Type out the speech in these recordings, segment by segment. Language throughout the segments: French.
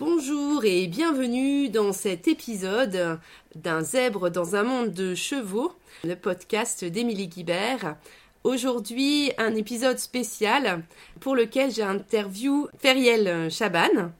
Bonjour et bienvenue dans cet épisode d'un zèbre dans un monde de chevaux, le podcast d'Émilie Guibert. Aujourd'hui, un épisode spécial pour lequel j'ai interview Feriel Chaban.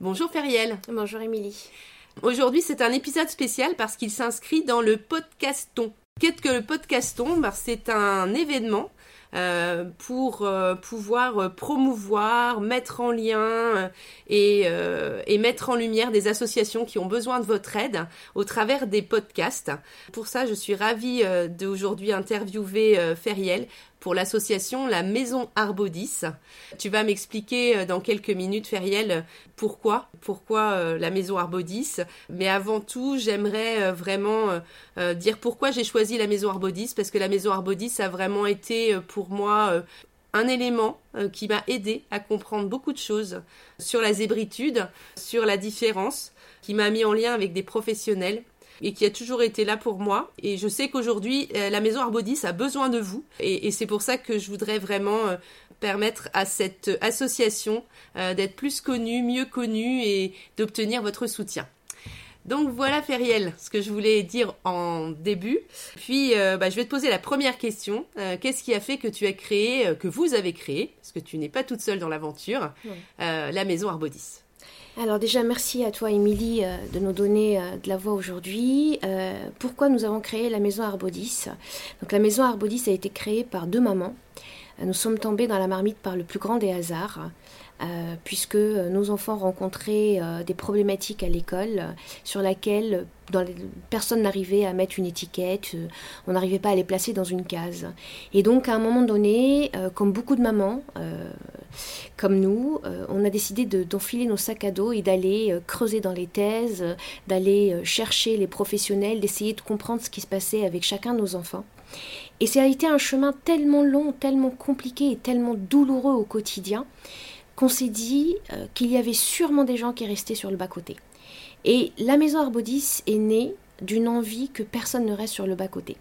Bonjour Feriel. Bonjour Émilie. Aujourd'hui, c'est un épisode spécial parce qu'il s'inscrit dans le podcaston. Qu'est-ce que le podcaston? Ben, C'est un événement euh, pour euh, pouvoir euh, promouvoir, mettre en lien et, et, mettre en lumière des associations qui ont besoin de votre aide au travers des podcasts. Pour ça, je suis ravie d'aujourd'hui interviewer Feriel pour l'association La Maison Arbodis. Tu vas m'expliquer dans quelques minutes, Feriel, pourquoi, pourquoi la Maison Arbodis. Mais avant tout, j'aimerais vraiment dire pourquoi j'ai choisi la Maison Arbodis, parce que la Maison Arbodis a vraiment été pour moi euh, un élément euh, qui m'a aidé à comprendre beaucoup de choses sur la zébritude, sur la différence, qui m'a mis en lien avec des professionnels et qui a toujours été là pour moi. Et je sais qu'aujourd'hui, euh, la maison Arbodis a besoin de vous. Et, c'est pour ça que je voudrais vraiment permettre à cette association d'être plus connue, mieux connue et d'obtenir votre soutien. Donc voilà Feriel, ce que je voulais dire en début. Puis euh, bah, je vais te poser la première question. Euh, qu'est-ce qui a fait que tu as créé, euh, que vous avez créé, parce que tu n'es pas toute seule dans l'aventure, la maison Arbodis alors déjà, merci à toi, Émilie, de nous donner de la voix aujourd'hui. pourquoi nous avons créé la maison Arbodis? Donc la maison Arbodis a été créée par deux mamans. Nous sommes tombés dans la marmite par le plus grand des hasards. Euh, puisque nos enfants rencontraient euh, des problématiques à l'école sur laquelle personne n'arrivait à mettre une étiquette, euh, on n'arrivait pas à les placer dans une case. Et donc à un moment donné, comme beaucoup de mamans, comme nous, on a décidé d'enfiler nos sacs à dos et d'aller creuser dans les thèses, d'aller chercher les professionnels, d'essayer de comprendre ce qui se passait avec chacun de nos enfants. Et ça a été un chemin tellement long, tellement compliqué et tellement douloureux au quotidien qu'on s'est dit euh, qu'il y avait sûrement des gens qui restaient sur le bas-côté. Et la maison Arbodis est née d'une envie que personne ne reste sur le bas-côté.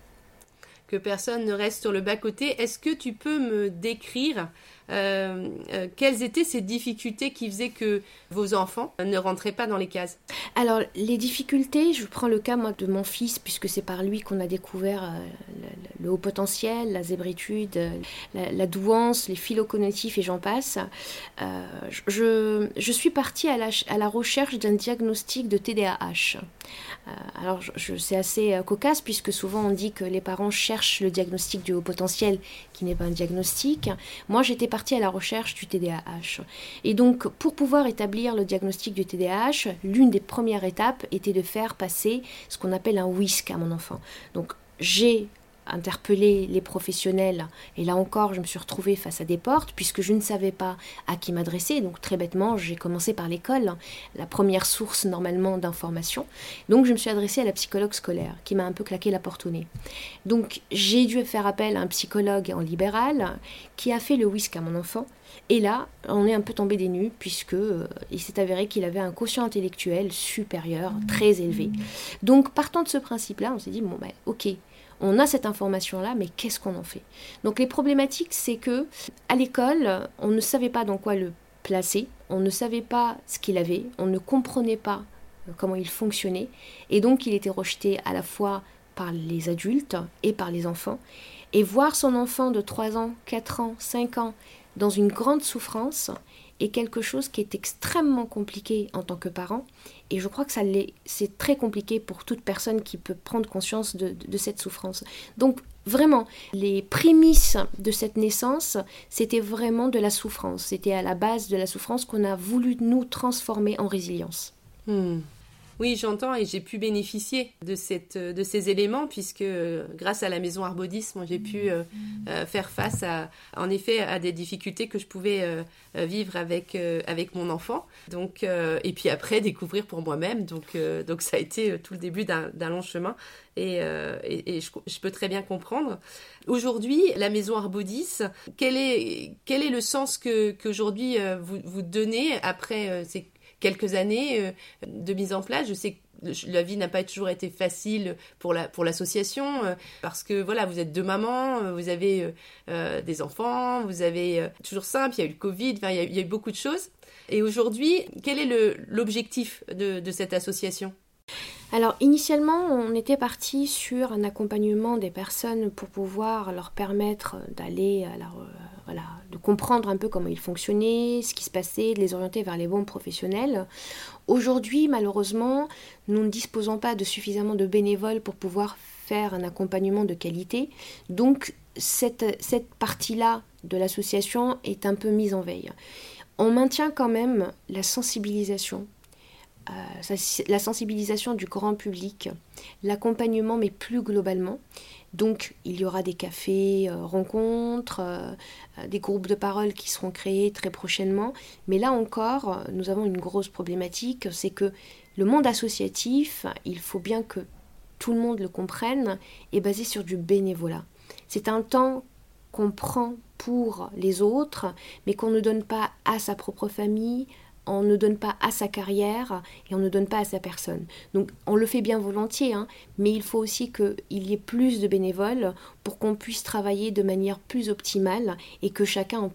Que personne ne reste sur le bas-côté. Est-ce que tu peux me décrire euh, euh, quelles étaient ces difficultés qui faisaient que vos enfants ne rentraient pas dans les cases? Alors, les difficultés, je prends le cas de mon fils, puisque c'est par lui qu'on a découvert euh, le, haut potentiel, la zébritude, la, douance, les phylocognitifs et j'en passe. je, je, suis partie à la, à la recherche d'un diagnostic de TDAH. alors, c'est assez cocasse, puisque souvent on dit que les parents cherchent le diagnostic du haut potentiel, qui n'est pas un diagnostic. Moi, j'étais à la recherche du TDAH. Et donc, pour pouvoir établir le diagnostic du TDAH, l'une des premières étapes était de faire passer ce qu'on appelle un WISC à mon enfant. Donc, j'ai interpeller les professionnels. Et là encore, je me suis retrouvée face à des portes puisque je ne savais pas à qui m'adresser. Donc très bêtement, j'ai commencé par l'école, la première source normalement d'information. Donc je me suis adressée à la psychologue scolaire qui m'a un peu claqué la porte au nez. Donc j'ai dû faire appel à un psychologue en libéral qui a fait le whisk à mon enfant. Et là, on est un peu tombé des nues puisque euh, il s'est avéré qu'il avait un quotient intellectuel supérieur, très élevé. Donc partant de ce principe-là, on s'est dit bon ben ok, on a cette information-là, mais qu'est-ce qu'on en fait? Donc les problématiques, c'est que à l'école, on ne savait pas dans quoi le placer, on ne savait pas ce qu'il avait, on ne comprenait pas euh, comment il fonctionnait, et donc il était rejeté à la fois par les adultes et par les enfants. Et voir son enfant de 3 ans, 4 ans, 5 ans dans une grande souffrance est quelque chose qui est extrêmement compliqué en tant que parent et je crois que ça c'est très compliqué pour toute personne qui peut prendre conscience de, cette souffrance. Donc vraiment, les prémices de cette naissance, c'était vraiment de la souffrance. C'était à la base de la souffrance qu'on a voulu nous transformer en résilience. Hmm. Oui, j'entends et j'ai pu bénéficier de, cette, de ces éléments puisque euh, grâce à la maison Arbodis, j'ai pu euh, euh, faire face à, en effet, à des difficultés que je pouvais vivre avec, avec mon enfant. Donc, et puis après, découvrir pour moi-même. Donc, donc ça a été tout le début d'un long chemin et, et, je, peux très bien comprendre. Aujourd'hui, la maison Arbodis, quel est, quel est le sens que qu'aujourd'hui vous, vous donnez après ces quelques années de mise en place. Je sais que la vie n'a pas toujours été facile pour la pour l'association parce que voilà vous êtes deux mamans vous avez des enfants vous avez toujours simple. Il y a eu le covid il y, a, il y a eu beaucoup de choses. Et aujourd'hui quel est l'objectif de, de cette association? Alors initialement, on était parti sur un accompagnement des personnes pour pouvoir leur permettre d'aller à la, de comprendre un peu comment ils fonctionnaient, ce qui se passait, de les orienter vers les bons professionnels. Aujourd'hui, malheureusement, nous ne disposons pas de suffisamment de bénévoles pour pouvoir faire un accompagnement de qualité. Donc cette, cette partie-là de l'association est un peu mise en veille. On maintient quand même la sensibilisation euh, la sensibilisation du grand public, l'accompagnement, mais plus globalement. Donc, il y aura des cafés, euh, rencontres, euh, des groupes de parole qui seront créés très prochainement. Mais là encore, nous avons une grosse problématique, c'est que le monde associatif, il faut bien que tout le monde le comprenne, est basé sur du bénévolat. C'est un temps qu'on prend pour les autres, mais qu'on ne donne pas à sa propre famille, on ne donne pas à sa carrière et on ne donne pas à sa personne. Donc on le fait bien volontiers, hein, mais il faut aussi qu'il y ait plus de bénévoles pour qu'on puisse travailler de manière plus optimale et que chacun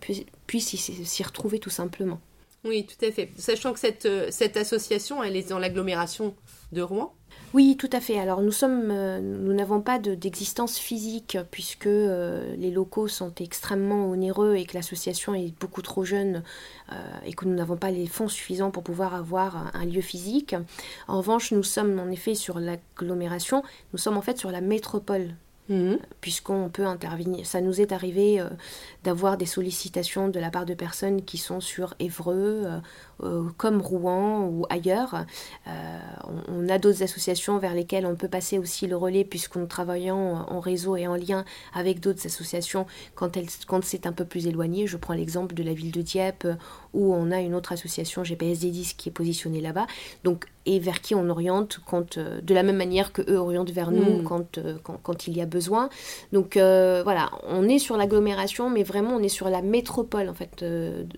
puisse s'y retrouver tout simplement. Oui, tout à fait. Sachant que cette, euh, cette association, elle est dans l'agglomération de Rouen. Oui, tout à fait. Alors nous sommes, euh, n'avons pas d'existence physique puisque euh, les locaux sont extrêmement onéreux et que l'association est beaucoup trop jeune et que nous n'avons pas les fonds suffisants pour pouvoir avoir un lieu physique. En revanche, nous sommes en effet sur l'agglomération. Nous sommes en fait sur la métropole Mhm. puisqu'on peut intervenir. Ça nous est arrivé euh, d'avoir des sollicitations de la part de personnes qui sont sur Évreux, euh, euh, comme Rouen ou ailleurs. On, a d'autres associations vers lesquelles on peut passer aussi le relais, puisqu'on travaillant en réseau et en lien avec d'autres associations quand, quand c'est un peu plus éloigné. Je prends l'exemple de la ville de Dieppe, où on a une autre association GPS D10 qui est positionnée là-bas. Donc et vers qui on oriente quand, de la même manière que eux orientent vers nous hmm. quand, quand, quand, il y a besoin. Donc euh, voilà, on est sur l'agglomération, mais vraiment on est sur la métropole en fait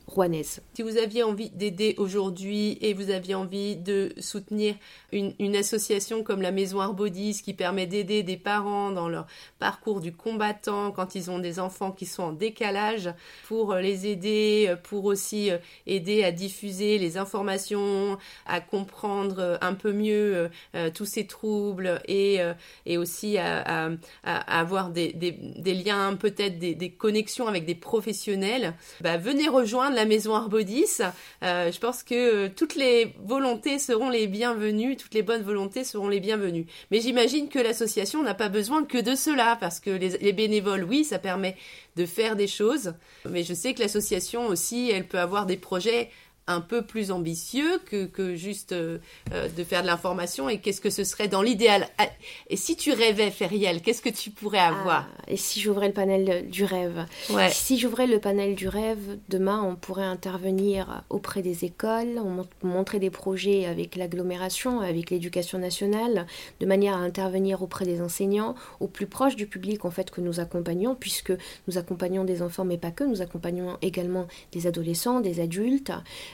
rouennaise. Si vous aviez envie d'aider aujourd'hui et vous aviez envie de soutenir une, association comme la Maison Arbodis qui permet d'aider des parents dans leur parcours du combattant quand ils ont des enfants qui sont en décalage, pour les aider, pour aussi aider à diffuser les informations, à comprendre euh, un peu mieux euh, euh, tous ces troubles et, et aussi à, avoir des, des, liens, peut-être des, connexions avec des professionnels, bah, venez rejoindre la maison Arbodis. je pense que toutes les volontés seront les bienvenues, toutes les bonnes volontés seront les bienvenues. Mais j'imagine que l'association n'a pas besoin que de cela, parce que les, les bénévoles, oui, ça permet de faire des choses, mais je sais que l'association aussi, elle peut avoir des projets un peu plus ambitieux que, que juste euh, euh, de faire de l'information et qu'est-ce que ce serait dans l'idéal. Ah, Et si tu rêvais, Feriel, qu'est-ce que tu pourrais ah, avoir Et si j'ouvrais le panel du rêve? Si j'ouvrais le panel du rêve, demain on pourrait intervenir auprès des écoles, on montrer des projets avec l'agglomération, avec l'éducation nationale, de manière à intervenir auprès des enseignants, au plus proche du public en fait que nous accompagnons, puisque nous accompagnons des enfants mais pas que, nous accompagnons également des adolescents, des adultes.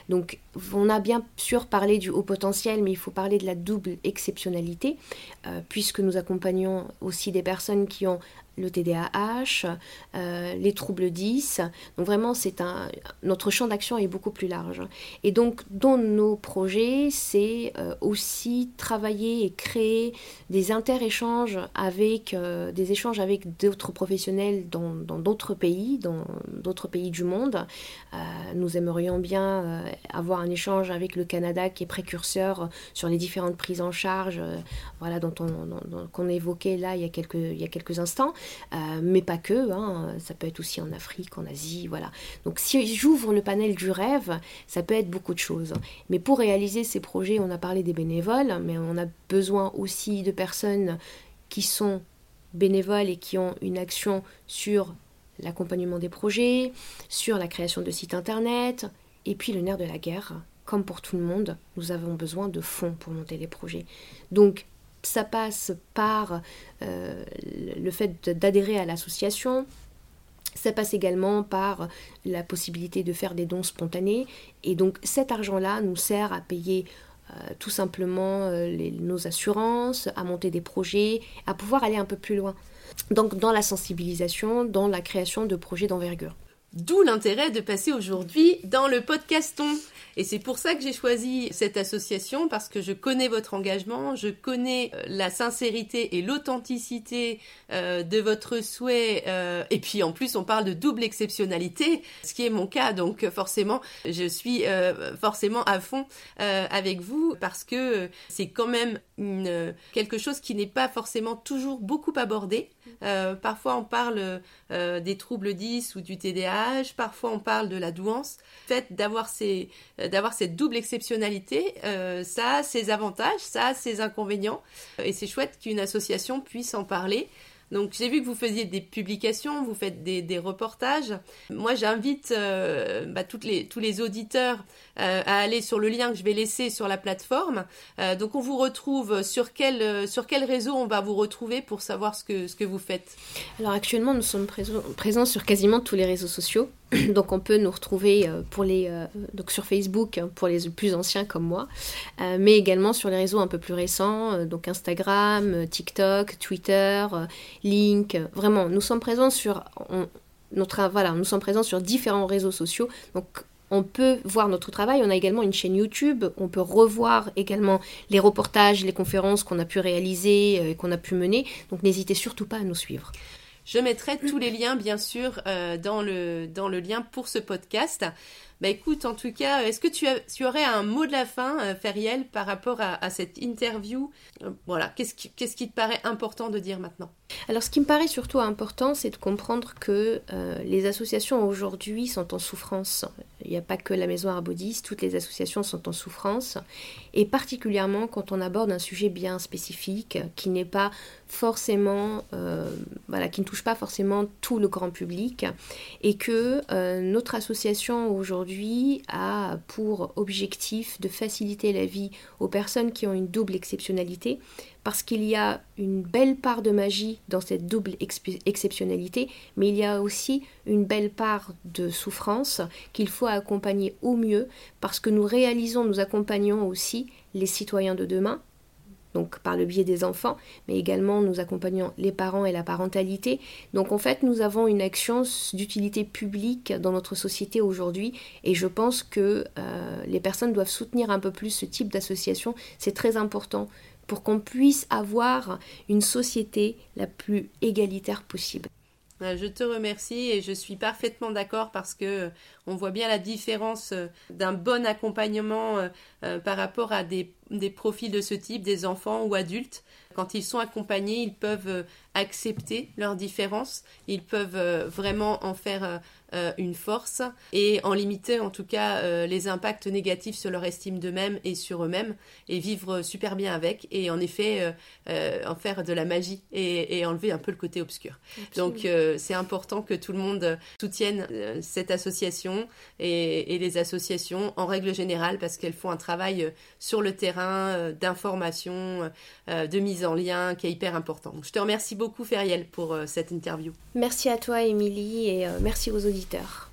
Donc on a bien sûr parlé du haut potentiel, mais il faut parler de la double exceptionnalité, euh, puisque nous accompagnons aussi des personnes qui ont le TDAH, euh, les troubles 10. Donc vraiment, c'est un, notre champ d'action est beaucoup plus large. Et donc, dans nos projets, c'est euh, aussi travailler et créer des inter-échanges avec euh, des échanges avec d'autres professionnels dans d'autres pays, dans d'autres pays du monde. nous aimerions bien avoir un échange avec le Canada qui est précurseur sur les différentes prises en charge, voilà, dont on, qu'on évoquait là il y a quelques, il y a quelques instants. Euh, mais pas que, hein, ça peut être aussi en Afrique, en Asie, voilà. Donc si j'ouvre le panel du rêve, ça peut être beaucoup de choses. Mais pour réaliser ces projets, on a parlé des bénévoles, mais on a besoin aussi de personnes qui sont bénévoles et qui ont une action sur l'accompagnement des projets, sur la création de sites internet, et puis le nerf de la guerre. Comme pour tout le monde, nous avons besoin de fonds pour monter les projets. Donc ça passe par euh, le fait d'adhérer à l'association, Ça passe également par la possibilité de faire des dons spontanés. Et donc cet argent-là nous sert à payer euh, tout simplement euh, nos assurances, à monter des projets, à pouvoir aller un peu plus loin. Donc dans la sensibilisation, dans la création de projets d'envergure. D'où l'intérêt de passer aujourd'hui dans le podcaston. Et c'est pour ça que j'ai choisi cette association, parce que je connais votre engagement, je connais euh, la sincérité et l'authenticité euh, de votre souhait. Euh, et puis en plus, on parle de double exceptionnalité, ce qui est mon cas. Donc forcément, je suis forcément à fond avec vous, parce que c'est quand même quelque chose qui n'est pas forcément toujours beaucoup abordé. Parfois, on parle des troubles 10 ou du TDA parfois on parle de la douance. Le fait d'avoir euh, cette double exceptionnalité, euh, ça a ses avantages, ça a ses inconvénients, et c'est chouette qu'une association puisse en parler. Donc j'ai vu que vous faisiez des publications, vous faites des, reportages. Moi j'invite euh, bah, tous les auditeurs euh, à aller sur le lien que je vais laisser sur la plateforme. Euh, donc on vous retrouve sur quel, sur quel réseau on va vous retrouver pour savoir ce que, ce que vous faites? Alors actuellement nous sommes présents sur quasiment tous les réseaux sociaux. Donc on peut nous retrouver pour les, donc sur Facebook hein, pour les plus anciens comme moi, mais également sur les réseaux un peu plus récents, donc Instagram, TikTok, Twitter Link, vraiment, nous sommes présents sur notre voilà, nous sommes présents sur différents réseaux sociaux. Donc on peut voir notre travail. On a également une chaîne YouTube. On peut revoir également les reportages, les conférences qu'on a pu réaliser euh, et qu'on a pu mener. Donc n'hésitez surtout pas à nous suivre. Je mettrai tous les liens, bien sûr, euh, dans, le, dans le lien pour ce podcast. Bah écoute, en tout cas, est-ce que tu, as, tu, aurais un mot de la fin, euh, Feriel, par rapport à, cette interview? Euh, Voilà, qu'est-ce qui, qu'est-ce qui te paraît important de dire maintenant? Alors, ce qui me paraît surtout important, c'est de comprendre que euh, les associations aujourd'hui sont en souffrance. Il n'y a pas que la Maison Arbodis, toutes les associations sont en souffrance, et particulièrement quand on aborde un sujet bien spécifique, qui n'est pas forcément, voilà, qui ne touche pas forcément tout le grand public, et que notre association aujourd'hui a pour objectif de faciliter la vie aux personnes qui ont une double exceptionnalité, parce qu'il y a une belle part de magie dans cette double exceptionnalité, mais il y a aussi une belle part de souffrance qu'il faut accompagner au mieux, parce que nous réalisons, nous accompagnons aussi les citoyens de demain, donc par le biais des enfants, mais également nous accompagnons les parents et la parentalité. Donc en fait, nous avons une action d'utilité publique dans notre société aujourd'hui et je pense que euh, les personnes doivent soutenir un peu plus ce type d'association. C'est très important pour qu'on puisse avoir une société la plus égalitaire possible. Euh, je te remercie et je suis parfaitement d'accord parce que euh, on voit bien la différence euh, d'un bon accompagnement par rapport à des, des, profils de ce type, des enfants ou adultes. Quand ils sont accompagnés, ils peuvent accepter leurs différences, ils peuvent vraiment en faire euh, une force et en limiter en tout cas euh, les impacts négatifs sur leur estime d'eux-mêmes et sur eux-mêmes et vivre super bien avec et en effet euh, en faire de la magie et, enlever un peu le côté obscur. Donc c'est important que tout le monde soutienne cette association et, les associations en règle générale parce qu'elles font un travail sur le terrain d'information, de mise en lien qui est hyper important. je te remercie beaucoup Feriel pour cette interview. Merci à toi Émilie et merci aux auditeurs.